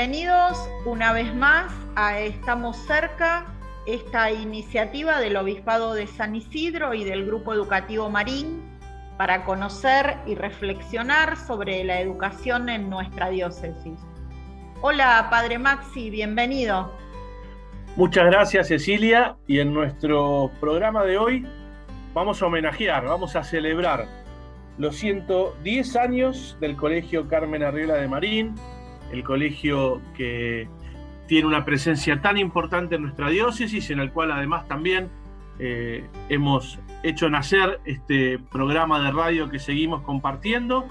bienvenidos una vez más a Estamos cerca, esta iniciativa del Obispado de San Isidro y del Grupo Educativo Marín para conocer y reflexionar sobre la educación en nuestra diócesis. Hola, Padre Maxi, bienvenido. Muchas gracias, Cecilia, y en nuestro programa de hoy vamos a homenajear, vamos a celebrar los 110 años del Colegio Carmen Arriola de Marín, el colegio que tiene una presencia tan importante en nuestra diócesis, en el cual además también eh, hemos hecho nacer este programa de radio que seguimos compartiendo.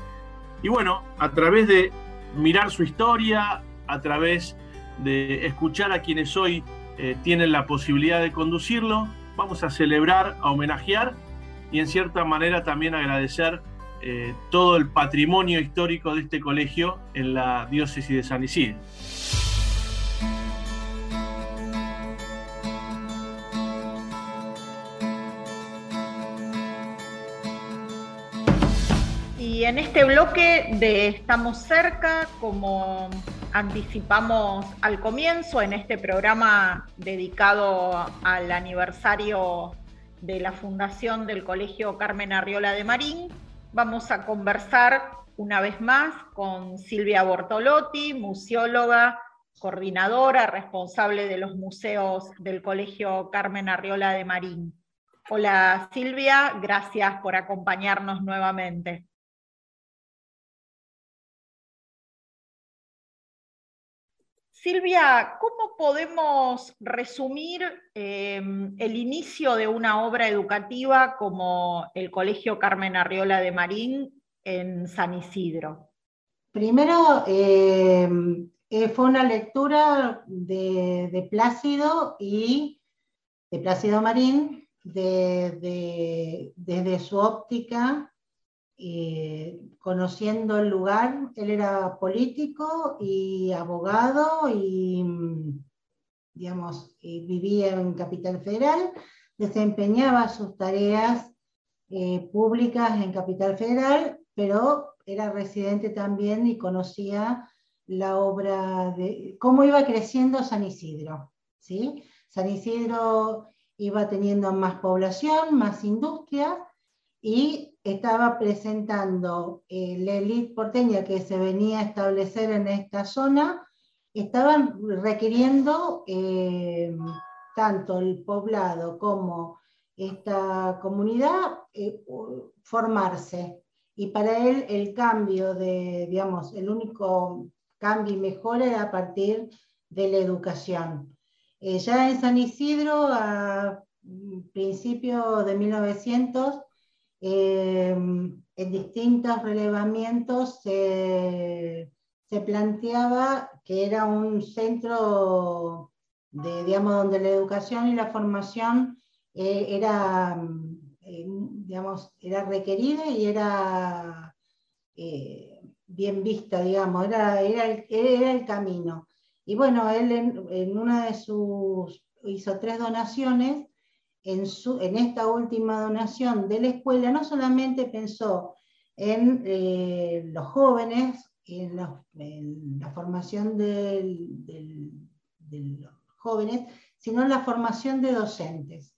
Y bueno, a través de mirar su historia, a través de escuchar a quienes hoy eh, tienen la posibilidad de conducirlo, vamos a celebrar, a homenajear y en cierta manera también agradecer eh, todo el patrimonio histórico de este colegio en la diócesis de San Isidro. Y en este bloque de Estamos cerca, como anticipamos al comienzo, en este programa dedicado al aniversario de la fundación del Colegio Carmen Arriola de Marín, Vamos a conversar una vez más con Silvia Bortolotti, museóloga, coordinadora, responsable de los museos del Colegio Carmen Arriola de Marín. Hola Silvia, gracias por acompañarnos nuevamente. Silvia, ¿cómo podemos resumir eh, el inicio de una obra educativa como el Colegio Carmen Arriola de Marín en San Isidro? Primero, eh, eh, fue una lectura de, Plácido y de Plácido Marín desde su óptica eh, conociendo el lugar. Él era político y abogado y, digamos, vivía en Capital Federal, desempeñaba sus tareas eh, públicas en Capital Federal, pero era residente también y conocía la obra de cómo iba creciendo San Isidro. ¿sí? San Isidro iba teniendo más población, más industria, y estaba presentando eh, la élite porteña que se venía a establecer en esta zona, estaban requiriendo eh, tanto el poblado como esta comunidad eh, formarse. Y para él el cambio de, digamos, el único cambio y mejora era a partir de la educación. ya en San Isidro, a principios de 1900, Em, en distintos relevamientos se, planteaba que era un centro de, digamos, donde la educación y la formación eh, era, eh, digamos, era requerida y era eh, bien vista, digamos, era, era, el, camino. Y bueno, él en, una de sus, hizo tres donaciones en, esta última donación de la escuela no solamente pensó en eh, los jóvenes, en, la formación de los jóvenes, sino en la formación de docentes.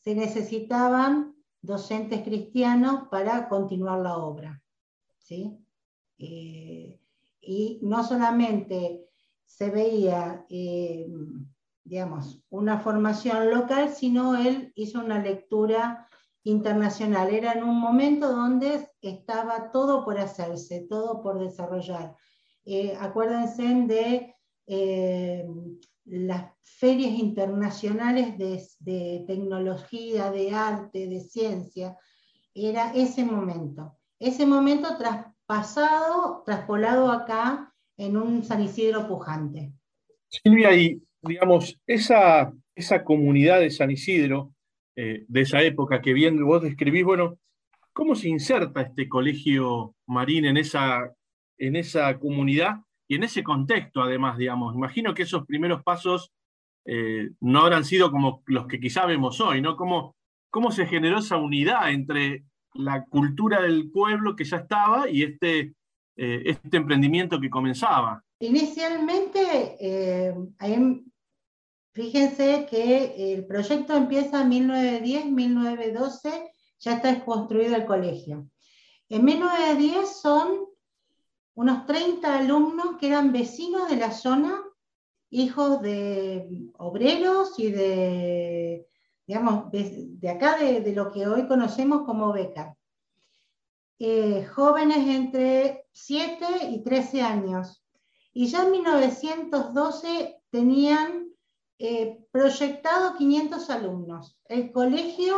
Se necesitaban docentes cristianos para continuar la obra. ¿sí? Eh, y no solamente se veía eh, digamos, una formación local, sino él hizo una lectura internacional. Era en un momento donde estaba todo por hacerse, todo por desarrollar. Eh, acuérdense de eh, las ferias internacionales de, tecnología, de arte, de ciencia. Era ese momento. Ese momento traspasado, traspolado acá en un San Isidro pujante. Silvia, y digamos, esa, esa comunidad de San Isidro, eh, de esa época que bien vos describís, bueno, ¿cómo se inserta este colegio marín en esa, en esa comunidad y en ese contexto, además, digamos? Imagino que esos primeros pasos eh, no habrán sido como los que quizá vemos hoy, ¿no? ¿Cómo, ¿Cómo se generó esa unidad entre la cultura del pueblo que ya estaba y este eh, este emprendimiento que comenzaba? Inicialmente, eh, fíjense que el proyecto empieza en 1910, 1912, ya está construido el colegio. En 1910 son unos 30 alumnos que eran vecinos de la zona, hijos de obreros y de, digamos, de, acá, de, lo que hoy conocemos como beca. Eh, jóvenes entre 7 y 13 años. Y ya en 1912 tenían eh, proyectado 500 alumnos. El colegio,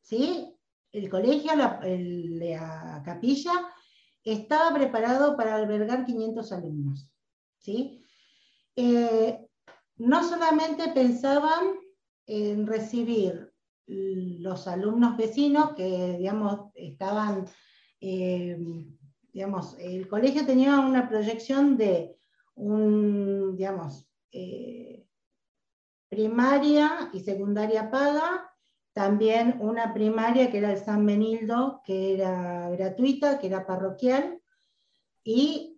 ¿sí? El colegio, la, la capilla, estaba preparado para albergar 500 alumnos. ¿sí? Eh, no solamente pensaban en recibir los alumnos vecinos que, digamos, estaban, eh, digamos, el colegio tenía una proyección de un, digamos, primaria y secundaria paga también una primaria que era el San Benildo, que era gratuita, que era parroquial, y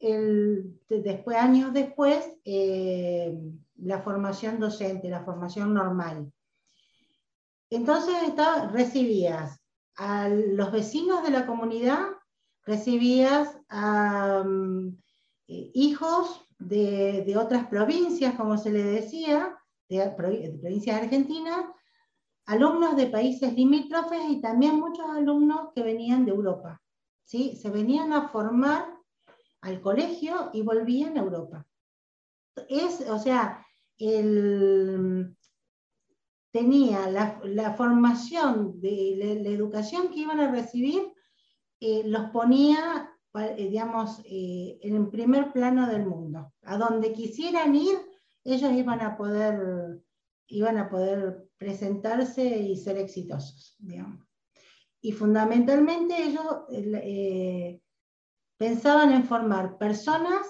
después, años después, eh, la formación docente, la formación normal. Entonces recibías a los vecinos de la comunidad, recibías a mm, eh, hijos de, otras provincias, como se le decía, de, de provincias argentinas, alumnos de países limítrofes y también muchos alumnos que venían de Europa. ¿sí? Se venían a formar al colegio y volvían a Europa. Es, o sea, tenía la, formación de la, educación que iban a recibir, eh, los ponía, eh, digamos, eh, en el primer plano del mundo. A donde quisieran ir, ellos iban a poder, iban a poder presentarse y ser exitosos, digamos. Y fundamentalmente ellos eh, pensaban en formar personas,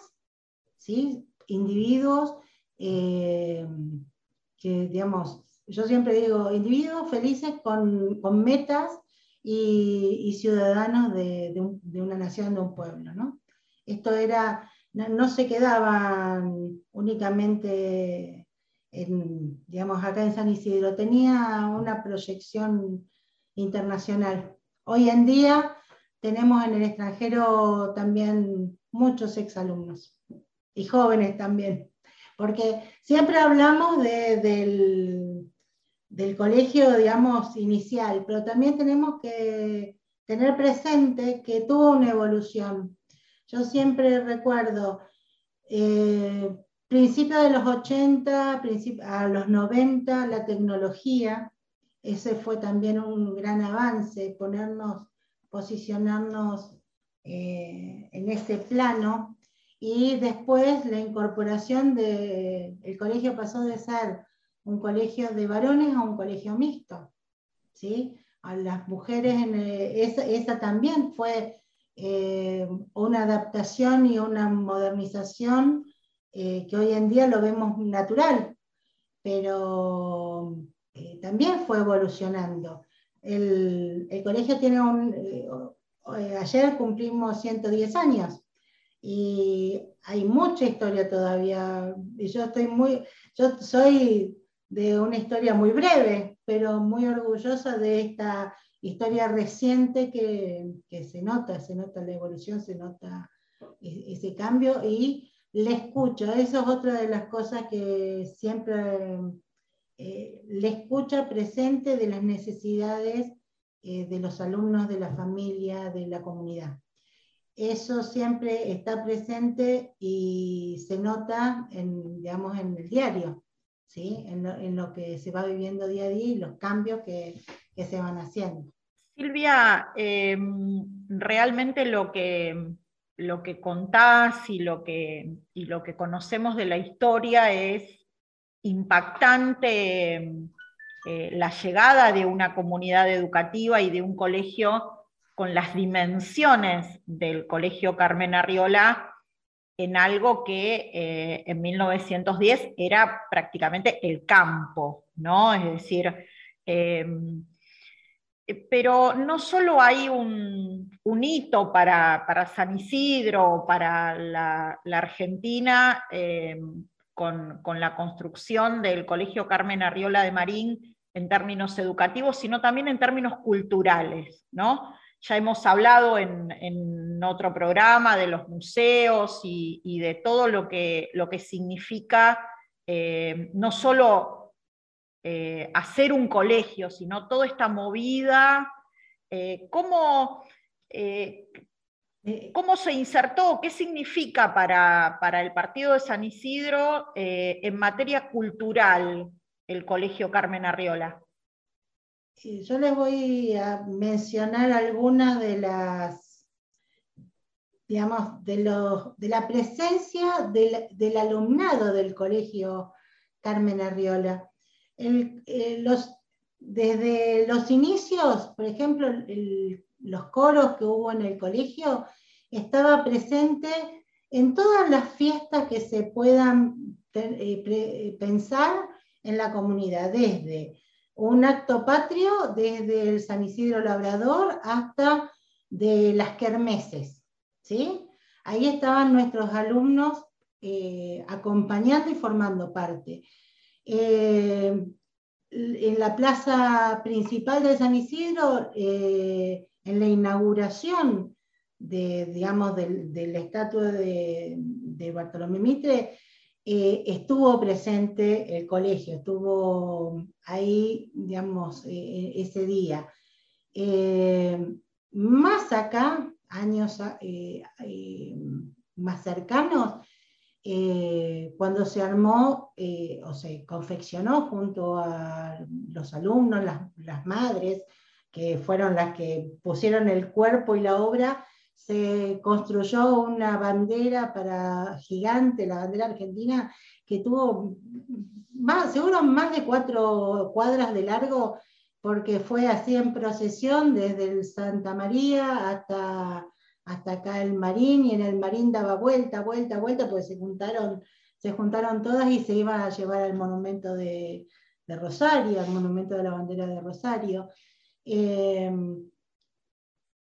¿sí? individuos, eh, que digamos, yo siempre digo, individuos felices con, metas y, ciudadanos de, una nación, de un pueblo. ¿no? Esto era, no se quedaban únicamente digamos, acá en San Isidro, tenía una proyección internacional. Hoy en día tenemos en el extranjero también muchos exalumnos y jóvenes también, porque siempre hablamos del, del colegio, digamos, inicial, pero también tenemos que tener presente que tuvo una evolución. Yo siempre recuerdo eh, Principios de los 80, a los 90, la tecnología, ese fue también un gran avance, ponernos, posicionarnos eh, en ese plano. Y después la incorporación del el colegio pasó de ser un colegio de varones a un colegio mixto. ¿sí? A las mujeres, en, esa, también fue eh, una adaptación y una modernización eh, que hoy en día lo vemos natural, pero eh, también fue evolucionando. El, colegio tiene un... Ayer cumplimos 110 años y hay mucha historia todavía. Y yo estoy muy... Yo soy de una historia muy breve, pero muy orgullosa de esta historia reciente que, que se nota, se nota la evolución, se nota ese cambio y le escucho, eso es otra de las cosas que siempre eh, le escucha presente de las necesidades eh, de los alumnos, de la familia, de la comunidad. Eso siempre está presente y se nota en, digamos, en el diario, ¿sí? en, lo, que se va viviendo día a día y los cambios que, se van haciendo. Silvia, em, realmente lo que lo que contás y lo que, lo que conocemos de la historia es impactante eh, la llegada de una comunidad educativa y de un colegio con las dimensiones del Colegio Carmen Arriola en algo que eh, en 1910 era prácticamente el campo, ¿no? Es decir, em, pero no solo hay un, hito para, San Isidro, para la, Argentina, eh, con, la construcción del Colegio Carmen Arriola de Marín en términos educativos, sino también en términos culturales. ¿no? Ya hemos hablado en, otro programa de los museos y, de todo lo que, lo que significa eh, no solo eh, hacer un colegio, sino toda esta movida, eh, eh, ¿cómo, se insertó? ¿Qué significa para, el partido de San Isidro en materia cultural el Colegio Carmen Arriola? yo les voy a mencionar algunas de las, digamos, de, los, de la presencia del, del alumnado del Colegio Carmen Arriola. Eh, desde los inicios, por ejemplo, los coros que hubo en el colegio, estaba presente en todas las fiestas que se puedan eh, pensar en la comunidad, desde un acto patrio, desde el San Isidro Labrador hasta de las kermeses. ¿sí? Ahí estaban nuestros alumnos eh, acompañando y formando parte. Eh, en la plaza principal de San Isidro, eh, en la inauguración de, digamos, del, de la estatua de, Bartolomé Mitre, eh, estuvo presente el colegio, estuvo ahí, digamos, ese día. más acá, años más cercanos, eh, cuando se armó eh, o se confeccionó junto a los alumnos, las, madres, que fueron las que pusieron el cuerpo y la obra, se construyó una bandera para gigante, la bandera argentina, que tuvo más, seguro más de cuatro cuadras de largo, porque fue así en procesión desde el Santa María hasta hasta acá el Marín, y en el Marín daba vuelta, vuelta, vuelta, porque se juntaron, se juntaron todas y se iban a llevar al monumento de, Rosario, al monumento de la bandera de Rosario. Eh,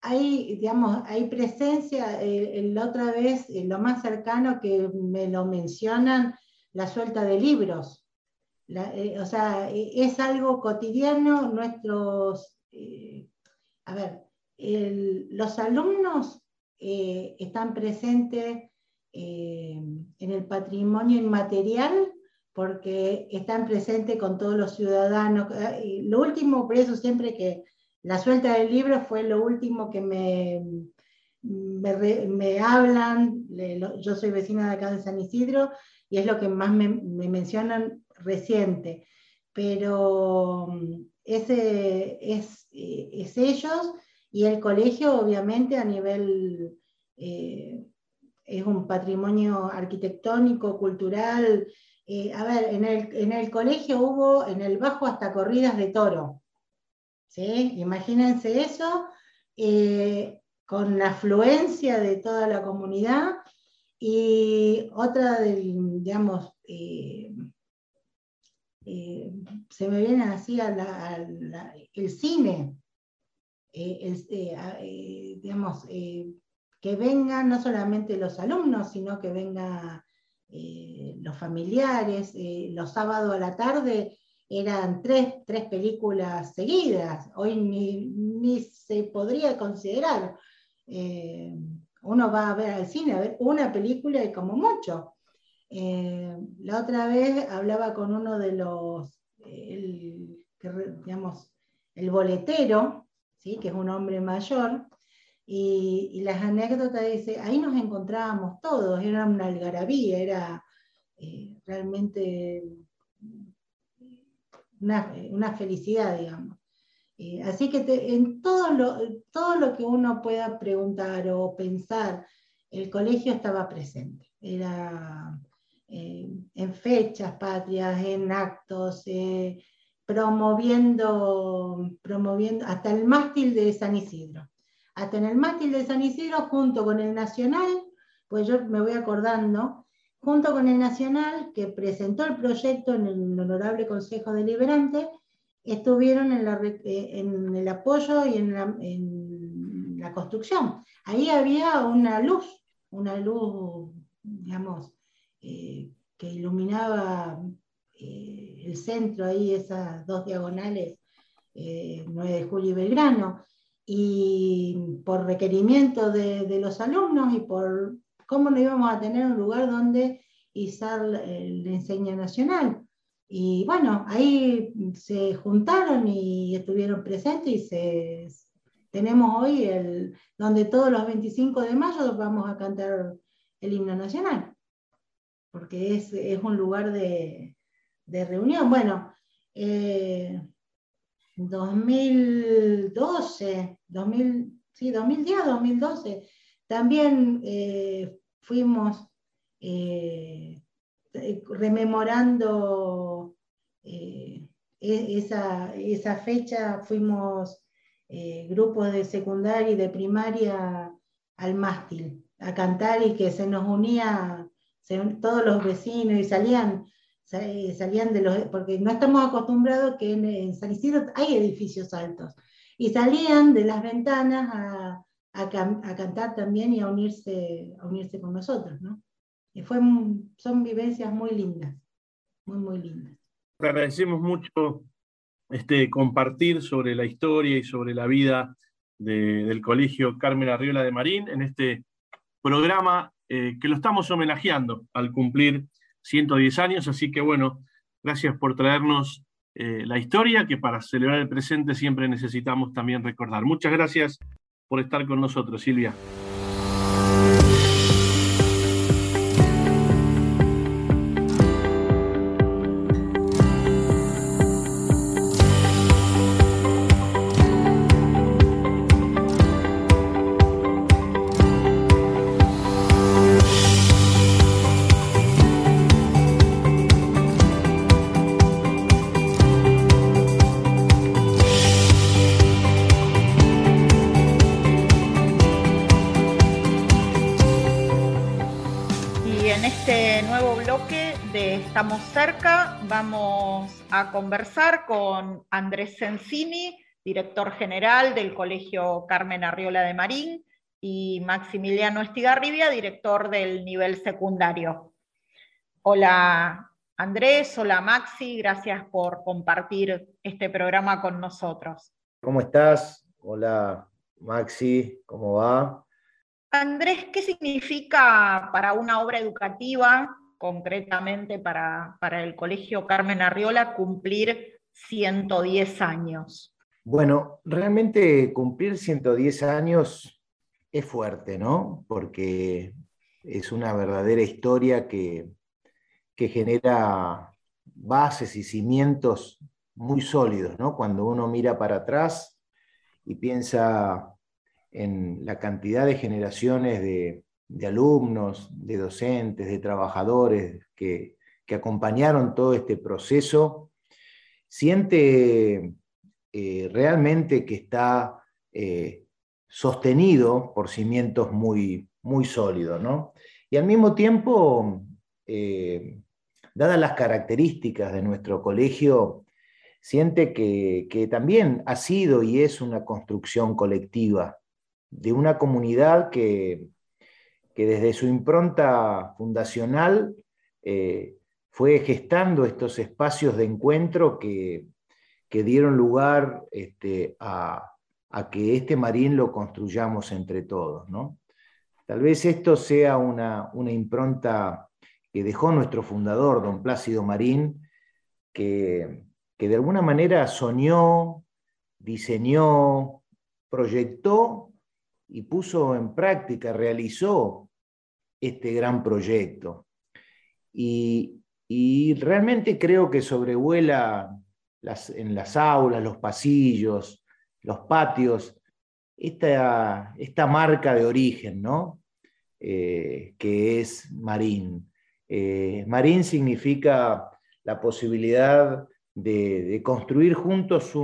hay, digamos, hay presencia, la otra vez, lo más cercano que me lo mencionan, la suelta de libros. Eh, o sea, es algo cotidiano, nuestros, eh, a ver, los alumnos eh, están presentes eh, en el patrimonio inmaterial porque están presentes con todos los ciudadanos. Eh, lo último, por eso siempre que la suelta del libro fue lo último que me, me, hablan, yo soy vecina de acá de San Isidro y es lo que más me, mencionan reciente, pero mm, ese es, es ellos y el colegio, obviamente, a nivel, eh, es un patrimonio arquitectónico, cultural. Eh, a ver, en el, colegio hubo en el bajo hasta corridas de toro. ¿sí? Imagínense eso, eh, con la afluencia de toda la comunidad. Y otra del, digamos, se me viene así el cine. Eh, este, eh, digamos, eh, que vengan no solamente los alumnos, sino que vengan los familiares. los sábados a la tarde eran tres, tres películas seguidas, hoy ni, se podría considerar. uno va a ver al cine, a ver una película y como mucho. la otra vez hablaba con uno de los, digamos, el boletero, que es un hombre mayor, y, las anécdotas dice, ahí nos encontrábamos todos, era una algarabía, era eh, realmente una, felicidad, digamos. Eh, así que en todo lo, todo lo que uno pueda preguntar o pensar, el colegio estaba presente. Era eh, en fechas patrias, en actos, promoviendo, promoviendo hasta el mástil de San Isidro. Hasta en el mástil de San Isidro, junto con el Nacional, pues yo me voy acordando, junto con el Nacional, que presentó el proyecto en el Honorable Consejo Deliberante, estuvieron en, en el apoyo y en la, en la, construcción. Ahí había una luz, una luz, digamos, que iluminaba el centro, ahí esas dos diagonales, 9 de julio y Belgrano y por requerimiento de, los alumnos y por cómo no íbamos a tener un lugar donde izar la enseña nacional. Y bueno, ahí se juntaron y estuvieron presentes y tenemos hoy el, donde todos los 25 de mayo vamos a cantar el himno nacional, porque es, un lugar de, reunión. Bueno, eh, 2012, 2000, sí, 2010, 2012, también eh, fuimos eh, rememorando eh, e, esa, esa, fecha, fuimos grupos de secundaria y de primaria al mástil a cantar y que se nos unía todos los vecinos y salían salían de los, porque no estamos acostumbrados que en, San Isidro hay edificios altos, y salían de las ventanas a, a, cantar también y a unirse, a unirse con nosotros, ¿no? Y fue, son vivencias muy lindas, muy, muy lindas. Te agradecemos mucho este, compartir sobre la historia y sobre la vida del Colegio Carmen Arriola de Marín en este programa eh, que lo estamos homenajeando al cumplir 110 años, así que bueno, gracias por traernos eh, la historia que para celebrar el presente siempre necesitamos también recordar. Muchas gracias por estar con nosotros, Silvia. Estamos cerca, vamos a conversar con Andrés Sensini, director general del Colegio Carmen Arriola de Marín, y Maximiliano Estigarribia, director del nivel secundario. Hola Andrés, hola Maxi, gracias por compartir este programa con nosotros. ¿Cómo estás? Hola Maxi, ¿cómo va? Andrés, ¿qué significa para una obra educativa concretamente para, el Colegio Carmen Arriola cumplir 110 años? Bueno, realmente cumplir 110 años es fuerte, ¿no? Porque es una verdadera historia que, que genera bases y cimientos muy sólidos, ¿no? Cuando uno mira para atrás y piensa en la cantidad de generaciones de, de alumnos, de docentes, de trabajadores que, acompañaron todo este proceso, siente eh, realmente que está eh, sostenido por cimientos muy, muy sólidos. ¿no? Y al mismo tiempo, eh, dadas las características de nuestro colegio, siente que, que también ha sido y es una construcción colectiva de una comunidad que que desde su impronta fundacional eh, fue gestando estos espacios de encuentro que, dieron lugar este, a, que este marín lo construyamos entre todos. Tal vez esto sea una, impronta que dejó nuestro fundador, don Plácido Marín, que, que de alguna manera soñó, diseñó, proyectó y puso en práctica, realizó este gran proyecto. Y, realmente creo que sobrevuela en las aulas, los pasillos, los patios, esta, esta marca de origen, ¿no? Eh, que es Marín. Eh, Marín significa la posibilidad de, construir juntos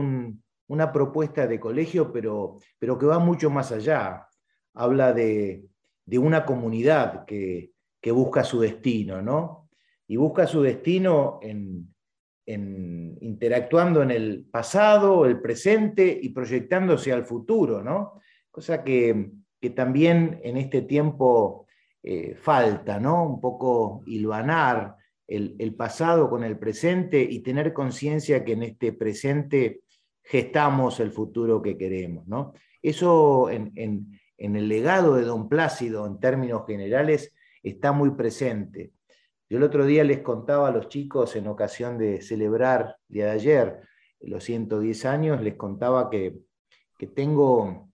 una propuesta de colegio, pero, pero que va mucho más allá. Habla de, de una comunidad que, busca su destino, ¿no? Y busca su destino en, interactuando en el pasado, el presente y proyectándose al futuro, ¿no? Cosa que, también en este tiempo eh, falta, ¿no? Un poco hilvanar el, pasado con el presente y tener conciencia que en este presente gestamos el futuro que queremos, ¿no? Eso en, el legado de don Plácido, en términos generales, está muy presente. Yo el otro día les contaba a los chicos en ocasión de celebrar el día de ayer los 110 años, les contaba que, tengo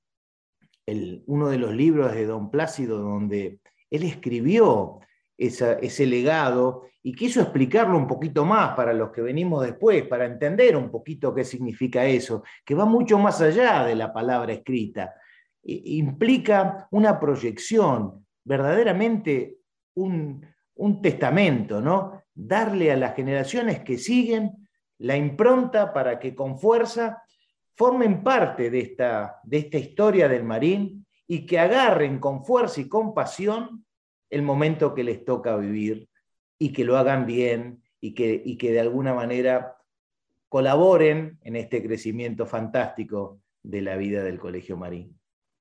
uno de los libros de Don Plácido donde él escribió ese legado y quiso explicarlo un poquito más para los que venimos después, para entender un poquito qué significa eso, que va mucho más allá de la palabra escrita. implica una proyección, verdaderamente un, un testamento, ¿no? Darle a las generaciones que siguen la impronta para que con fuerza formen parte de esta, de esta historia del marín y que agarren con fuerza y con pasión el momento que les toca vivir y que lo hagan bien y que, y que de alguna manera colaboren en este crecimiento fantástico de la vida del Colegio Marín.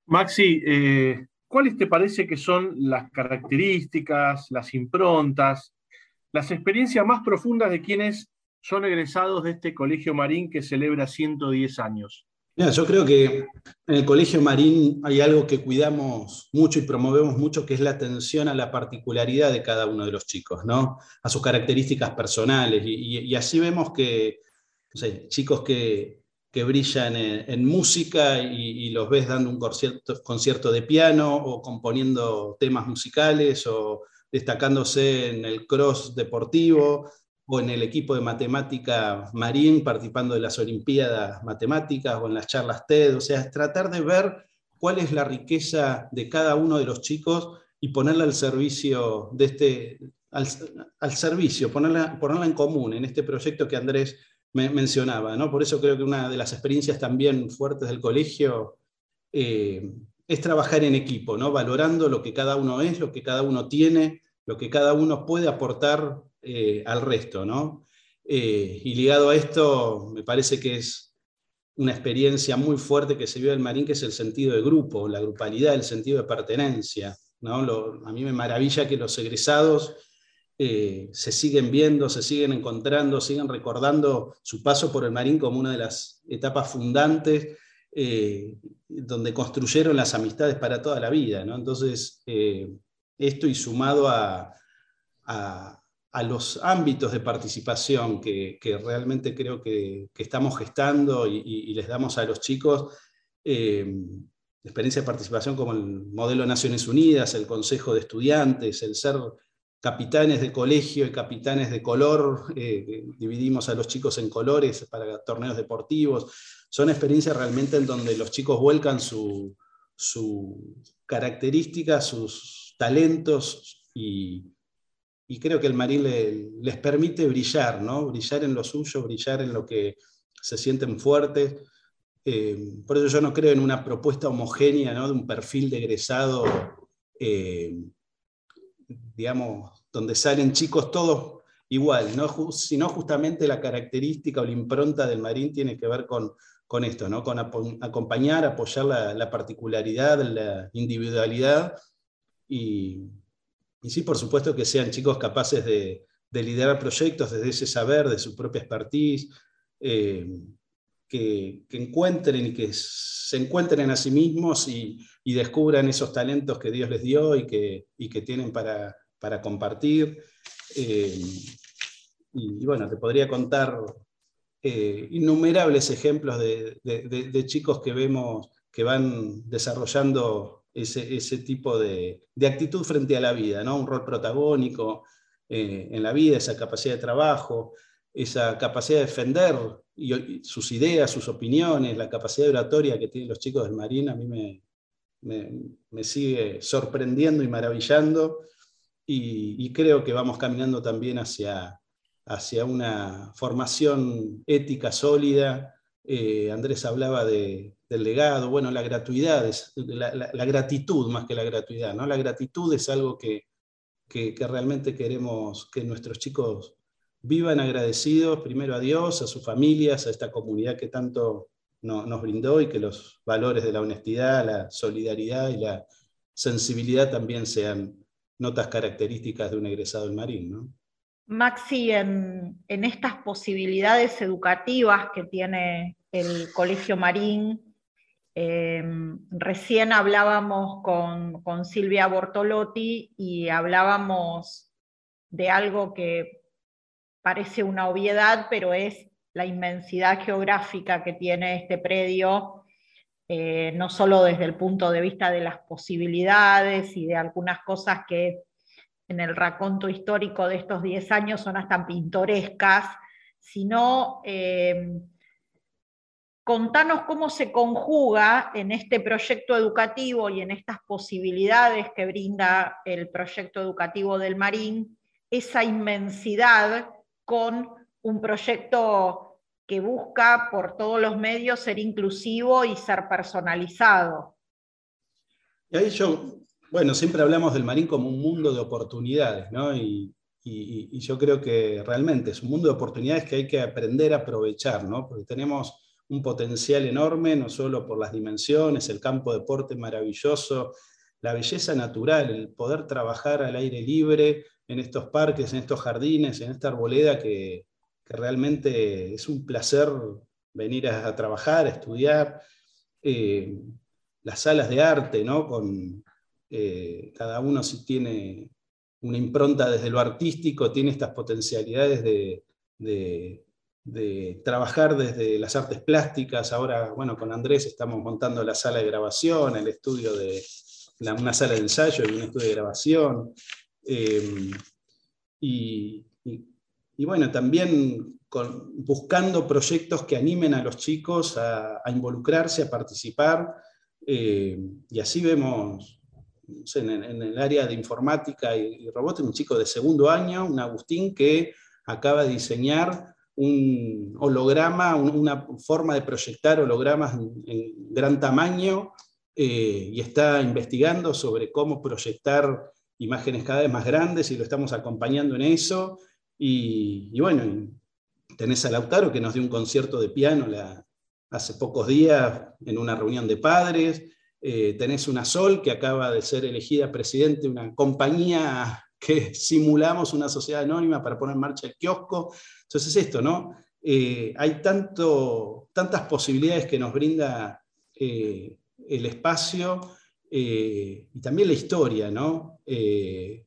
Maxi, eh, ¿cuáles te parece que son las características, las improntas, las experiencias más profundas de quienes son egresados de este Colegio Marín que celebra 110 años? Yo creo que en el Colegio Marín hay algo que cuidamos mucho y promovemos mucho, que es la atención a la particularidad de cada uno de los chicos, ¿no? a sus características personales. Y, así vemos que chicos que, que brillan en, música y, los ves dando un concierto, de piano o componiendo temas musicales o destacándose en el cross deportivo o en el equipo de matemática marín participando de las Olimpiadas Matemáticas o en las charlas TED. O sea, tratar de ver cuál es la riqueza de cada uno de los chicos y ponerla al servicio de este, al, servicio, ponerla, ponerla en común en este proyecto que Andrés mencionaba. ¿no? Por eso creo que una de las experiencias también fuertes del colegio eh, es trabajar en equipo, ¿no? valorando lo que cada uno es, lo que cada uno tiene, lo que cada uno puede aportar eh, al resto. ¿no? Eh, y ligado a esto, me parece que es una experiencia muy fuerte que se vio en el Marín, que es el sentido de grupo, la grupalidad, el sentido de pertenencia. ¿no? a mí me maravilla que los egresados eh, se siguen viendo, se siguen encontrando, siguen recordando su paso por el Marín como una de las etapas fundantes, donde construyeron las amistades para toda la vida. Entonces, eh, esto y sumado a, los ámbitos de participación que, realmente creo que, estamos gestando y, les damos a los chicos, experiencia de participación como el modelo Naciones Unidas, el Consejo de Estudiantes, el ser capitanes de colegio y capitanes de color, eh, dividimos a los chicos en colores para torneos deportivos. Son experiencias realmente en donde los chicos vuelcan sus su características, sus talentos y, creo que el marín les permite brillar, ¿no? brillar en lo suyo, brillar en lo que se sienten fuertes. Eh, por eso yo no creo en una propuesta homogénea ¿no? de un perfil de egresado. Eh, digamos, donde salen chicos todos igual, ¿no? sino justamente la característica o la impronta del marín tiene que ver con, con esto, ¿no? con acompañar, apoyar la, particularidad, la individualidad y, y, sí, por supuesto, que sean chicos capaces de, liderar proyectos desde ese saber, de su propia expertise, eh, que, encuentren y que se encuentren a sí mismos y, descubran esos talentos que Dios les dio y que, tienen para, compartir. Eh, y, bueno, te podría contar eh, innumerables ejemplos de, chicos que vemos que van desarrollando ese, ese tipo de, actitud frente a la vida, ¿no? un rol protagónico eh, en la vida, esa capacidad de trabajo, esa capacidad de defender sus ideas, sus opiniones, la capacidad oratoria que tienen los chicos del Marín, a mí me, me sigue sorprendiendo y maravillando y, creo que vamos caminando también hacia, hacia una formación ética sólida. Eh, Andrés hablaba de, del legado, bueno, la gratuidad, la, gratitud más que la gratuidad, ¿no? La gratitud es algo que, que, realmente queremos que nuestros chicos vivan agradecidos primero a Dios, a sus familias, a esta comunidad que tanto nos brindó y que los valores de la honestidad, la solidaridad y la sensibilidad también sean notas características de un egresado del Marín. ¿no? Maxi, en, estas posibilidades educativas que tiene el Colegio Marín, em, recién hablábamos con, Silvia Bortolotti y hablábamos de algo que parece una obviedad, pero es la inmensidad geográfica que tiene este predio, eh, no solo desde el punto de vista de las posibilidades y de algunas cosas que en el raconto histórico de estos 10 años son hasta pintorescas, sino eh, contanos cómo se conjuga en este proyecto educativo y en estas posibilidades que brinda el proyecto educativo del Marín, esa inmensidad con un proyecto que busca por todos los medios ser inclusivo y ser personalizado. Y bueno, siempre hablamos del marín como un mundo de oportunidades, ¿no? Y, yo creo que realmente es un mundo de oportunidades que hay que aprender a aprovechar, ¿no? Porque tenemos un potencial enorme, no solo por las dimensiones, el campo de deporte maravilloso, la belleza natural, el poder trabajar al aire libre en estos parques, en estos jardines, en esta arboleda que, realmente es un placer venir a, trabajar, a estudiar. Eh, las salas de arte, ¿no? Con, eh, cada uno tiene una impronta desde lo artístico, tiene estas potencialidades de, de, trabajar desde las artes plásticas. Ahora, bueno, con Andrés estamos montando la sala de grabación, el estudio de una sala de ensayo y un estudio de grabación. Eh, y, bueno, también buscando proyectos que animen a los chicos a, involucrarse, a participar. Eh, y así vemos en, el área de informática y, robótica un chico de segundo año, un Agustín, que acaba de diseñar un holograma, una forma de proyectar hologramas en, gran tamaño eh, y está investigando sobre cómo proyectar imágenes cada vez más grandes y lo estamos acompañando en eso. Y, bueno, tenés a Lautaro que nos dio un concierto de piano hace pocos días en una reunión de padres. Eh, tenés una Sol que acaba de ser elegida presidente de una compañía que simulamos una sociedad anónima para poner en marcha el kiosco. Entonces es esto, ¿no? Eh, hay tanto, tantas posibilidades que nos brinda eh, el espacio y también la historia, ¿no? eh,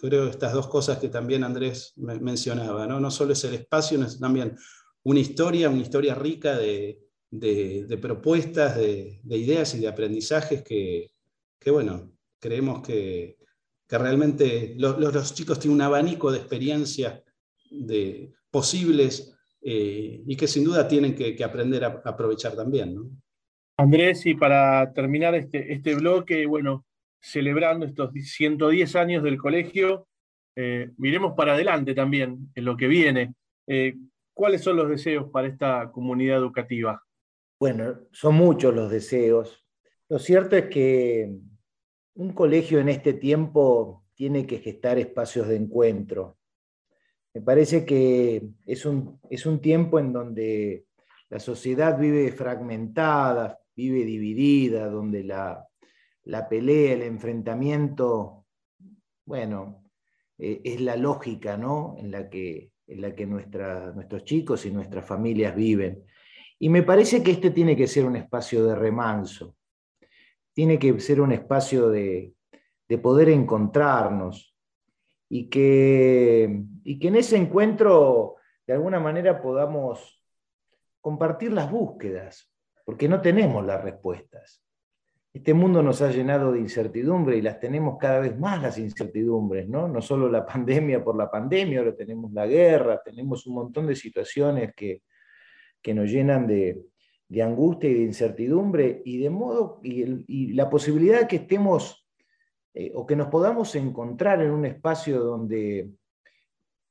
creo estas dos cosas que también Andrés mencionaba, ¿no? no solo es el espacio, sino también una historia, una historia rica de, propuestas, de, ideas y de aprendizajes que, bueno, creemos que, realmente los, chicos tienen un abanico de experiencias de, posibles eh, y que sin duda tienen que, aprender a, aprovechar también. Andrés, y para terminar este, este bloque, bueno, celebrando estos 110 años del colegio. Eh, miremos para adelante también en lo que viene. Eh, ¿Cuáles son los deseos para esta comunidad educativa? Bueno, son muchos los deseos. Lo cierto es que un colegio en este tiempo tiene que gestar espacios de encuentro. Me parece que es un, es un tiempo en donde la sociedad vive fragmentada, vive dividida, donde la, la pelea, el enfrentamiento, bueno, eh, es la lógica ¿no? en la que, en la que nuestros chicos y nuestras familias viven. Y me parece que este tiene que ser un espacio de remanso, tiene que ser un espacio de, poder encontrarnos y que, y que en ese encuentro de alguna manera podamos compartir las búsquedas, porque no tenemos las respuestas. Este mundo nos ha llenado de incertidumbre y las tenemos cada vez más las incertidumbres, ¿no? No solo la pandemia por la pandemia, ahora tenemos la guerra, tenemos un montón de situaciones que, que nos llenan de, de, angustia y de incertidumbre y de modo, y, la posibilidad de que estemos eh, o que nos podamos encontrar en un espacio donde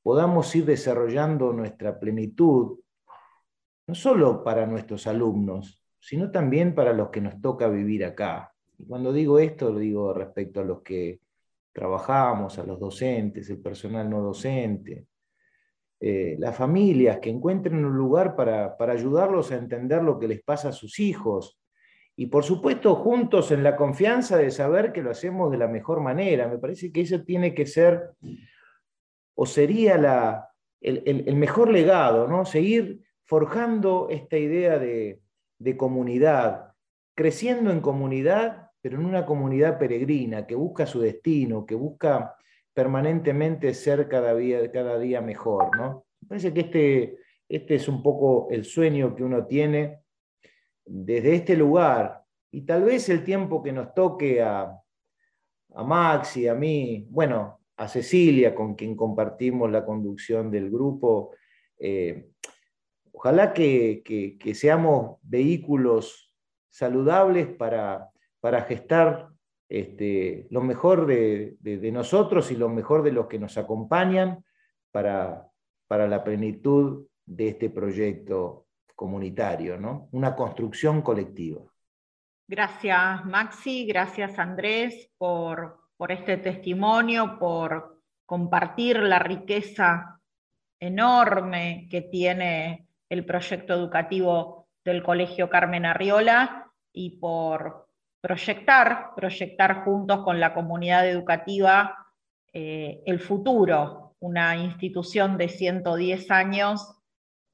podamos ir desarrollando nuestra plenitud, no solo para nuestros alumnos, sino también para los que nos toca vivir acá. Y cuando digo esto, lo digo respecto a los que trabajamos, a los docentes, el personal no docente. Eh, las familias, que encuentren un lugar para, para ayudarlos a entender lo que les pasa a sus hijos. Y por supuesto, juntos en la confianza de saber que lo hacemos de la mejor manera. Me parece que eso tiene que ser, o sería la, el, mejor legado, ¿no? Seguir forjando esta idea de, de comunidad, creciendo en comunidad, pero en una comunidad peregrina, que busca su destino, que busca permanentemente ser cada día, cada día mejor. ¿no? Me parece que este, este es un poco el sueño que uno tiene desde este lugar, y tal vez el tiempo que nos toque a, a Maxi, a mí, bueno, a Cecilia, con quien compartimos la conducción del grupo, eh, ojalá que, seamos vehículos saludables para, para gestar este, lo mejor de, nosotros y lo mejor de los que nos acompañan para, para la plenitud de este proyecto comunitario, ¿no? una construcción colectiva. Gracias Maxi, gracias Andrés por, por este testimonio, por compartir la riqueza enorme que tiene el proyecto educativo del Colegio Carmen Arriola y por proyectar, proyectar juntos con la comunidad educativa eh, el futuro. Una institución de 110 años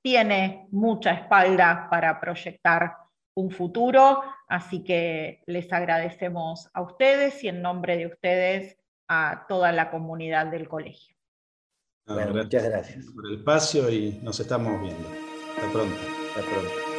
tiene mucha espalda para proyectar un futuro, así que les agradecemos a ustedes y en nombre de ustedes a toda la comunidad del colegio. muchas gracias por el espacio y nos estamos viendo. Hasta pronto. Hasta pronto.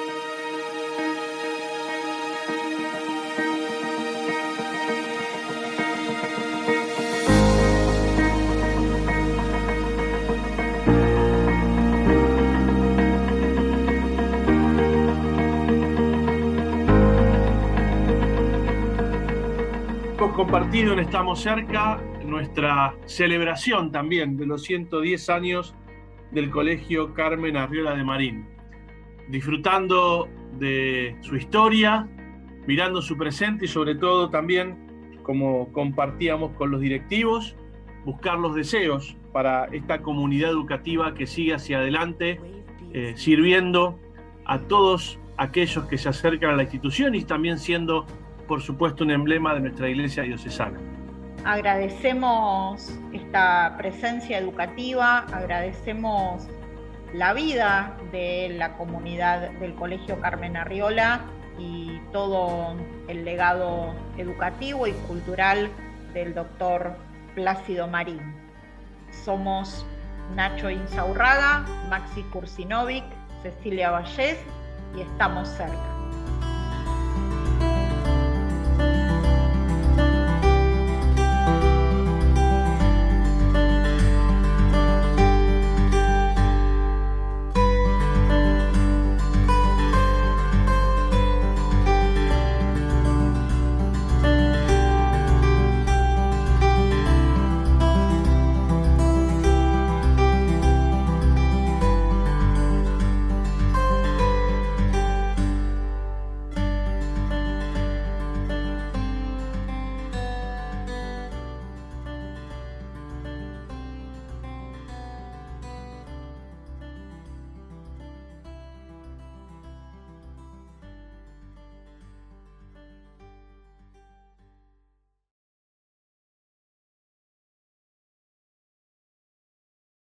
Compartido en Estamos Cerca nuestra celebración también de los 110 años del Colegio Carmen Arriola de Marín, disfrutando de su historia, mirando su presente y sobre todo también, como compartíamos con los directivos, buscar los deseos para esta comunidad educativa que sigue hacia adelante, eh, sirviendo a todos aquellos que se acercan a la institución y también siendo por supuesto, un emblema de nuestra iglesia diocesana. Agradecemos esta presencia educativa, agradecemos la vida de la comunidad del Colegio Carmen Arriola y todo el legado educativo y cultural del doctor Plácido Marín. Somos Nacho Insaurraga, Maxi Kursinovic, Cecilia Vallés y estamos cerca.